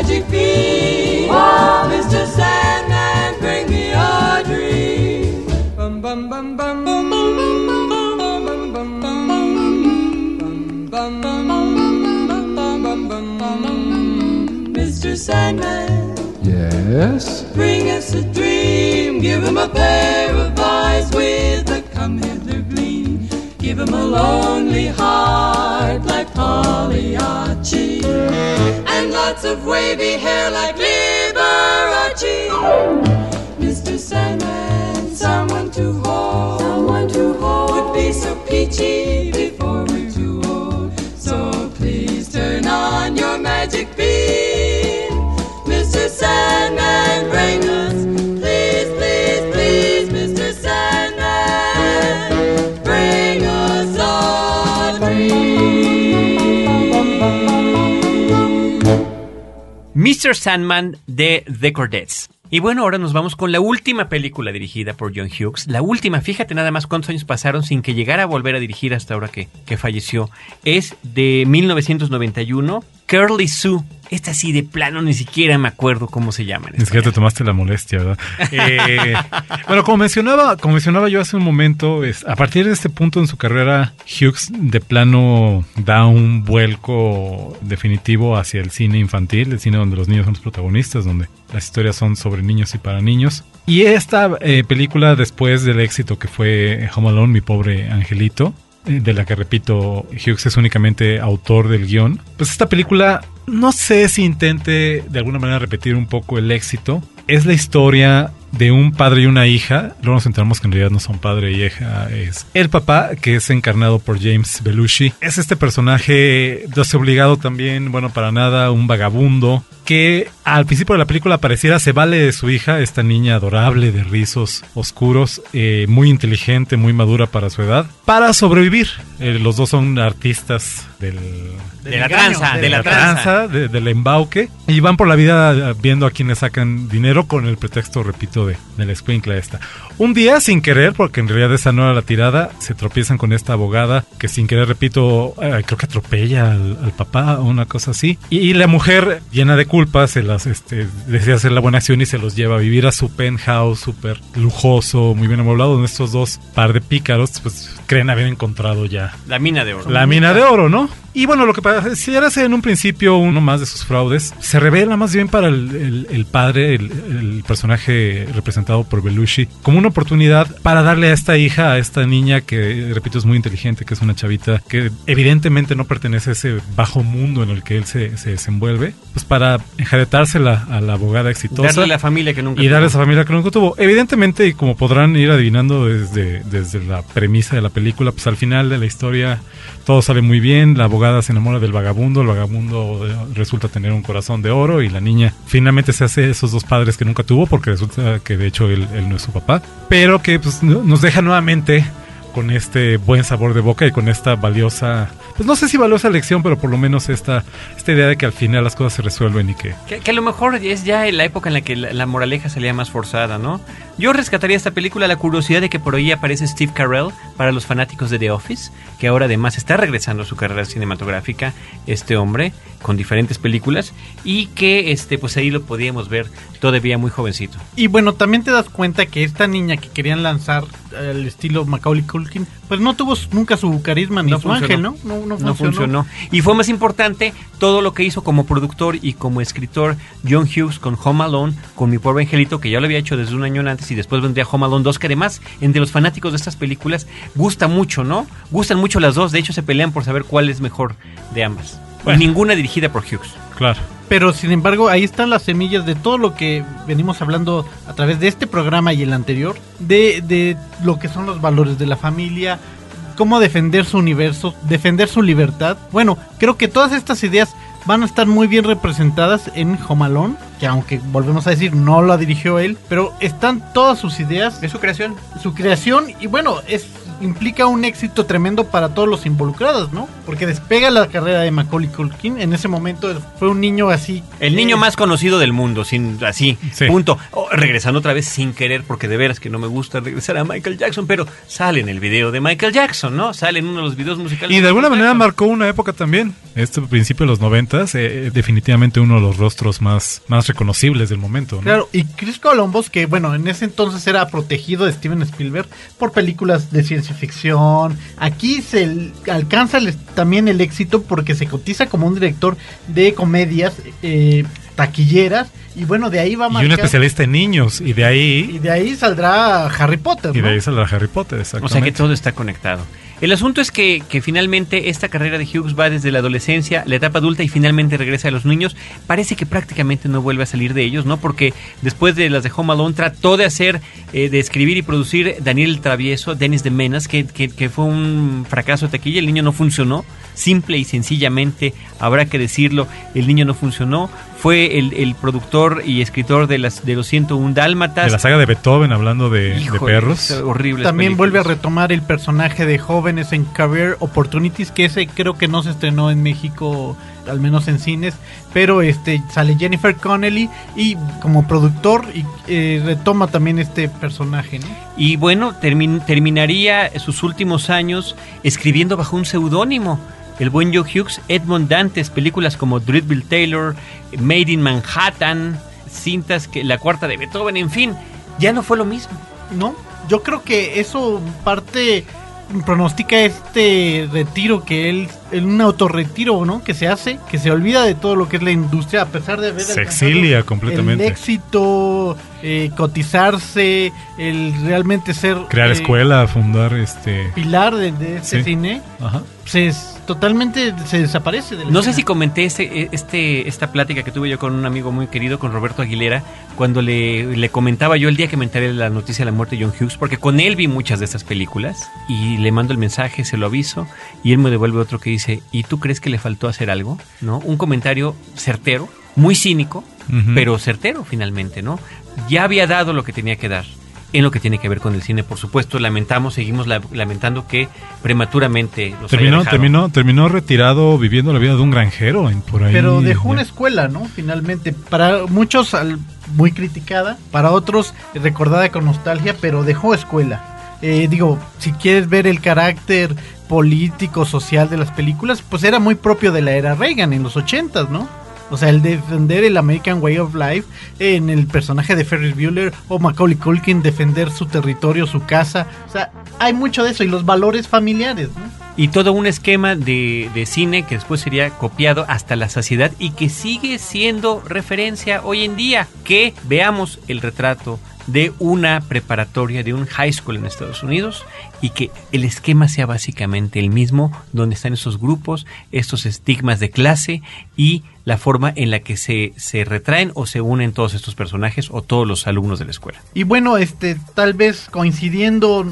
Magic beam. Mr. Sandman, bring me a dream. Bum bum bum bum bum bum bum bum bum bum bum bum bum Mr. Sandman, Yes? bring us a dream. Give him a pair of eyes with a come hither gleam. Give him a lonely heart like Pagliacci. Of wavy hair like Liberace. Mr. Sandman, someone to hold. Someone to hold. Would be so peachy before we're too old. So please turn on your magic beam. Mr. Sandman, bring us, please, please, please, Mr. Sandman, bring us a dream. Mr. Sandman de The Cordettes. Y bueno, ahora nos vamos con la última película dirigida por John Hughes. La última, fíjate nada más cuántos años pasaron sin que llegara a volver a dirigir hasta ahora que, que falleció. Es de 1991, Curly Sue. Esta sí de plano ni siquiera me acuerdo cómo se llama. Ni siquiera te tomaste la molestia, ¿verdad? Eh, bueno, como mencionaba, como mencionaba yo hace un momento, es, a partir de este punto en su carrera, Hughes de plano da un vuelco definitivo hacia el cine infantil, el cine donde los niños son los protagonistas, donde las historias son sobre niños y para niños. Y esta eh, película, después del éxito que fue Home Alone, mi pobre angelito, de la que repito, Hughes es únicamente autor del guion. Pues esta película no sé si intente de alguna manera repetir un poco el éxito. Es la historia de un padre y una hija. Luego nos enteramos que en realidad no son padre y hija. Es el papá, que es encarnado por James Belushi. Es este personaje desobligado también, bueno, para nada, un vagabundo. Que al principio de la película pareciera se vale de su hija, esta niña adorable de rizos oscuros, eh, muy inteligente, muy madura para su edad, para sobrevivir. Eh, los dos son artistas del, De la tranza, de la tranza. de- del embauque y van por la vida viendo a quienes sacan dinero con el pretexto, repito, de, de la escuincla esta. Un día, sin querer, porque en realidad esa no era la tirada, se tropiezan con esta abogada que sin querer, repito, eh, creo que atropella al, al papá o una cosa así. Y, y la mujer, llena de culpas, se las este, decide hacer la buena acción y se los lleva a vivir a su penthouse súper lujoso, muy bien amoblado, donde estos dos par de pícaros pues creen haber encontrado ya La mina de oro. la mina de oro, ¿no? Y bueno, lo que pareciera en un principio uno más de sus fraudes, se revela más bien para el, el- el padre, el, el personaje representado por Belushi, como una oportunidad para darle a esta hija, a esta niña que, repito, es muy inteligente, que es una chavita que evidentemente no pertenece a ese bajo mundo en el que él se, se desenvuelve, pues para enjaretársela a la abogada exitosa Darle la familia que nunca y darle tuvo. esa familia que nunca tuvo. Evidentemente, y como podrán ir adivinando desde, desde la premisa de la película, pues al final de la historia todo sale muy bien, la abogada se enamora del vagabundo, el vagabundo eh, resulta tener un corazón de oro y la niña finalmente se hace esos dos padres que nunca tuvo porque resulta que de hecho él, no es su papá, pero que pues no- nos deja nuevamente con este buen sabor de boca y con esta valiosa pues no sé si való esa lección, pero por lo menos esta, esta idea de que al final las cosas se resuelven y que... Que, que a lo mejor es ya la época en la que la, la moraleja salía más forzada, ¿no? Yo rescataría esta película la curiosidad de que por ahí aparece Steve Carell para los fanáticos de The Office, que ahora además está regresando a su carrera cinematográfica, este hombre, con diferentes películas, y que este pues ahí lo podíamos ver todavía muy jovencito. Y bueno, también te das cuenta que esta niña que querían lanzar al estilo Macaulay Culkin, pues no tuvo nunca su carisma ni No su funcionó. ángel, ¿no? No, no No funcionó. Y fue más importante todo lo que hizo como productor y como escritor John Hughes con Home Alone, con Mi Pobre Angelito, que ya lo había hecho desde un año antes y después vendría Home Alone 2, que además entre los fanáticos de estas películas gusta mucho, ¿no? Gustan mucho las dos, de hecho se pelean por saber cuál es mejor de ambas. Bueno. Y ninguna dirigida por Hughes. Claro. Pero sin embargo, ahí están las semillas de todo lo que venimos hablando a través de este programa y el anterior, de, de lo que son los valores de la familia, cómo defender su universo, defender su libertad. Bueno, creo que todas estas ideas van a estar muy bien representadas en Jomalón, que aunque volvemos a decir no la dirigió él, pero están todas sus ideas, Es su creación. su creación y bueno, es implica un éxito tremendo para todos los involucrados, ¿no? Porque despega la carrera de Macaulay Culkin. En ese momento fue un niño así. El niño eh, más conocido del mundo, sin así, Sí. punto. Oh, regresando otra vez sin querer, porque de veras que no me gusta regresar a Michael Jackson, pero sale en el video de Michael Jackson, ¿no? Sale en uno de los videos musicales. Y de alguna manera Jackson. marcó una época también. Este principio de los noventas, eh, definitivamente uno de los rostros más, más reconocibles del momento. ¿no? Claro, y Chris Columbus, que bueno, en ese entonces era protegido de Steven Spielberg por películas de ciencia ficción. Aquí se alcanza el- también el éxito porque se cotiza como un director de comedias eh, taquilleras. Y bueno, de ahí va a Y un marcar- especialista en niños. Y de Y ahí, de ahí saldrá Harry Potter. y de ahí saldrá Harry Potter, O exactamente. sea que todo está conectado. El asunto es que, finalmente esta carrera de Hughes va desde la adolescencia, la etapa adulta y finalmente regresa a los niños. Parece que prácticamente no vuelve a salir de ellos, ¿no? Porque después de las de Home Alone trató de hacer, eh, de escribir y producir Daniel el Travieso, Dennis de Menas, que- que fue un fracaso de taquilla. El niño no funcionó. Simple y sencillamente, habrá que decirlo, el niño no funcionó. Fue el, el productor y escritor de, las, de los 101 Dálmatas. De la saga de Beethoven, hablando de, perros. horribles También vuelve a retomar el personaje de jóvenes en Career Opportunities, que ese creo que no se estrenó en México, al menos en cines, pero este sale Jennifer Connelly y como productor y eh, retoma también este personaje, ¿no? Y bueno, termin- terminaría sus últimos años escribiendo bajo un seudónimo. El buen Joe Hughes, Edmond Dantes, películas como Dreadville Taylor, Made in Manhattan, cintas que la cuarta de Beethoven, en fin, ya no fue lo mismo. ¿No? Yo creo que eso parte pronostica este retiro que él, el- un autorretiro, ¿no? Que se hace, que se olvida de todo lo que es la industria a pesar de haber Se exilia completamente. El éxito, eh, cotizarse, el realmente ser Crear eh, escuela, fundar este. pilar de, de este Sí. cine, Ajá. se es- totalmente se desaparece de la No sé si comenté este, este, esta plática que tuve yo con un amigo muy querido, con Roberto Aguilera, cuando le, le comentaba yo el día que me enteré de la noticia de la muerte de John Hughes, porque con él vi muchas de estas películas, y le mando el mensaje, se lo aviso, y él me devuelve otro que dice, ¿y tú crees que le faltó hacer algo? ¿No? Un comentario certero, muy cínico, pero certero finalmente, ¿no? Ya había dado lo que tenía que dar. En lo que tiene que ver con el cine, por supuesto, lamentamos, seguimos la- lamentando que prematuramente los Terminó, terminó, terminó retirado viviendo la vida de un granjero en- por ahí. Pero dejó una escuela, ¿no? Finalmente, para muchos al- muy criticada, para otros recordada con nostalgia, pero dejó escuela. Eh, digo, si quieres ver el carácter político, social de las películas, pues era muy propio de la era Reagan en los ochentas, ¿no? O sea, el defender el American Way of Life en el personaje de Ferris Bueller o Macaulay Culkin defender su territorio, su casa. O sea, hay mucho de eso y los valores familiares, ¿no? y todo un esquema de, de cine que después sería copiado hasta la saciedad y que sigue siendo referencia hoy en día. Que veamos el retrato de una preparatoria, de un high school en Estados Unidos y que el esquema sea básicamente el mismo, donde están esos grupos, estos estigmas de clase y la forma en la que se, se retraen o se unen todos estos personajes o todos los alumnos de la escuela. Y bueno, este, tal vez coincidiendo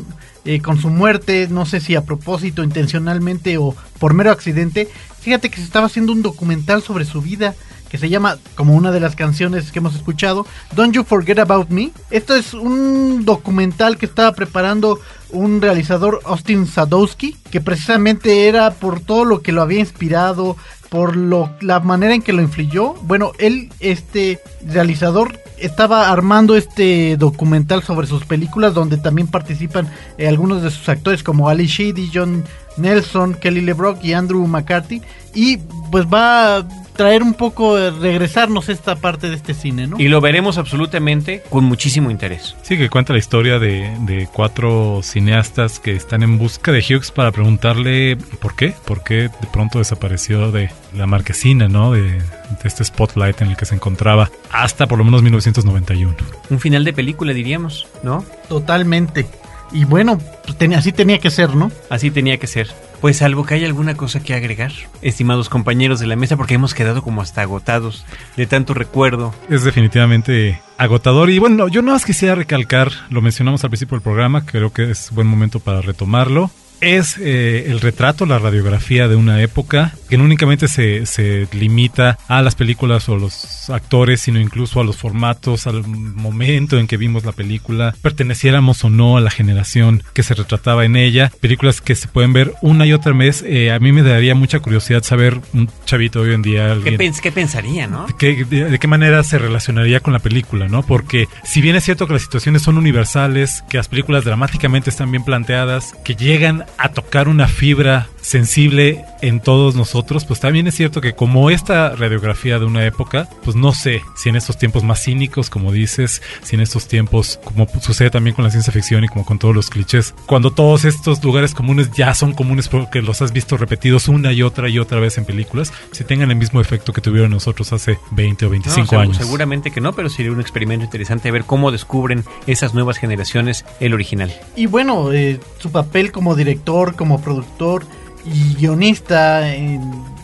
eh, con su muerte, no sé si a propósito, intencionalmente o por mero accidente, fíjate que se estaba haciendo un documental sobre su vida que se llama, como una de las canciones que hemos escuchado, Don't You Forget About Me. Esto es un documental que estaba preparando un realizador, Austin Sadowski, que precisamente era por todo lo que lo había inspirado, por lo, la manera en que lo influyó. Bueno, él, este realizador, estaba armando este documental sobre sus películas, donde también participan eh, algunos de sus actores como Ali Sheedy, John Nelson, Kelly LeBrock y Andrew McCarthy. Y pues va traer un poco, eh, regresarnos esta parte de este cine, ¿no? Y lo veremos absolutamente con muchísimo interés. Sí, que cuenta la historia de, de cuatro cineastas que están en busca de Hughes para preguntarle por qué, por qué de pronto desapareció de la marquesina, ¿no? De, de este spotlight en el que se encontraba hasta por lo menos 1991. Un final de película, diríamos, ¿no? Totalmente. Y bueno, pues, ten- así tenía que ser, ¿no? Así tenía que ser. Pues salvo que haya alguna cosa que agregar, estimados compañeros de la mesa, porque hemos quedado como hasta agotados de tanto recuerdo. Es definitivamente agotador y bueno, yo nada más quisiera recalcar, lo mencionamos al principio del programa, creo que es buen momento para retomarlo. Es eh, el retrato, la radiografía de una época que no únicamente se, se limita a las películas o los actores, sino incluso a los formatos, al momento en que vimos la película, perteneciéramos o no a la generación que se retrataba en ella. Películas que se pueden ver una y otra vez. Eh, a mí me daría mucha curiosidad saber un chavito hoy en día. ¿Qué, alguien- pens- qué pensaría, no? ¿De qué, de, de qué manera se relacionaría con la película, ¿no? Porque si bien es cierto que las situaciones son universales, que las películas dramáticamente están bien planteadas, que llegan a tocar una fibra sensible en todos nosotros, pues también es cierto que como esta radiografía de una época, pues no sé si en estos tiempos más cínicos, como dices, si en estos tiempos, como sucede también con la ciencia ficción y como con todos los clichés, cuando todos estos lugares comunes ya son comunes porque los has visto repetidos una y otra y otra vez en películas, si tengan el mismo efecto que tuvieron nosotros hace 20 o 25 No, segu- años. Seguramente que no, pero sería un experimento interesante ver cómo descubren esas nuevas generaciones el original. Y bueno, eh, su papel como director, como productor y guionista en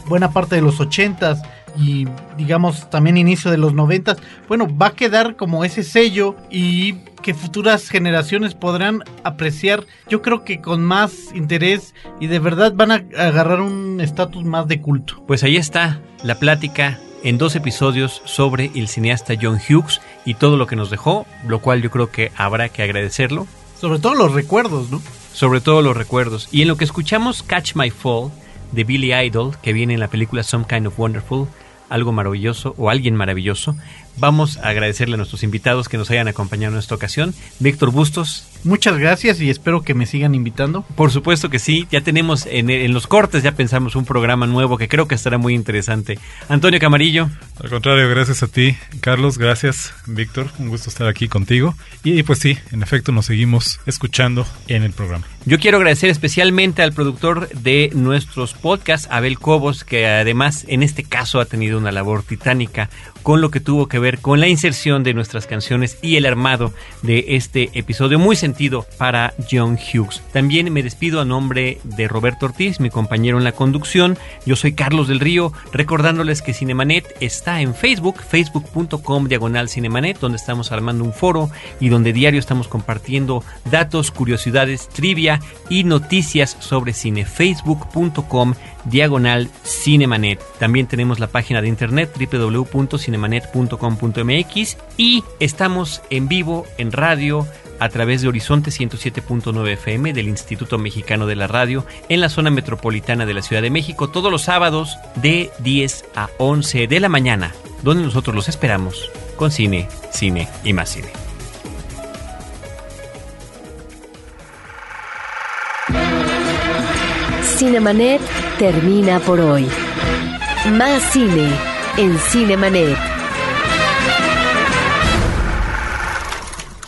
buena parte de los ochentas y digamos también inicio de los noventas, bueno, va a quedar como ese sello y que futuras generaciones podrán apreciar, yo creo que con más interés y de verdad van a agarrar un estatus más de culto. Pues ahí está la plática en dos episodios sobre el cineasta John Hughes y todo lo que nos dejó, lo cual yo creo que habrá que agradecerlo, Sobre todo los recuerdos, ¿no? Sobre todo los recuerdos. Y en lo que escuchamos Catch My Fall de Billy Idol, que viene en la película Some Kind of Wonderful, algo maravilloso o alguien maravilloso, vamos a agradecerle a nuestros invitados que nos hayan acompañado en esta ocasión. Víctor Bustos, Muchas gracias y espero que me sigan invitando. Por supuesto que sí, ya tenemos en, en los cortes, ya pensamos un programa nuevo que creo que estará muy interesante. Antonio Camarillo, Al contrario, gracias a ti, Carlos, gracias, Víctor, un gusto estar aquí contigo. Y pues sí, en efecto, nos seguimos escuchando en el programa. yo quiero agradecer especialmente al productor de nuestros podcasts, Abel Cobos, que además en este caso ha tenido una labor titánica con lo que tuvo que ver con la inserción de nuestras canciones y el armado de este episodio muy sentido para John Hughes. También me despido a nombre de Roberto Ortiz, mi compañero en la conducción. Yo soy Carlos del Río, recordándoles que Cinemanet está en Facebook, facebook.com diagonal Cinemanet, donde estamos armando un foro y donde diario estamos compartiendo datos, curiosidades, trivia y noticias sobre cine. facebook.com diagonal Cinemanet. También tenemos la página de internet www.cinemanet.com.mx y estamos en vivo en radio a través de Horizonte 107.9 FM del Instituto Mexicano de la Radio en la zona metropolitana de la Ciudad de México todos los sábados de 10 a 11 de la mañana, donde nosotros los esperamos con cine, cine y más cine. Cinemanet termina por hoy. Más cine en Cinemanet.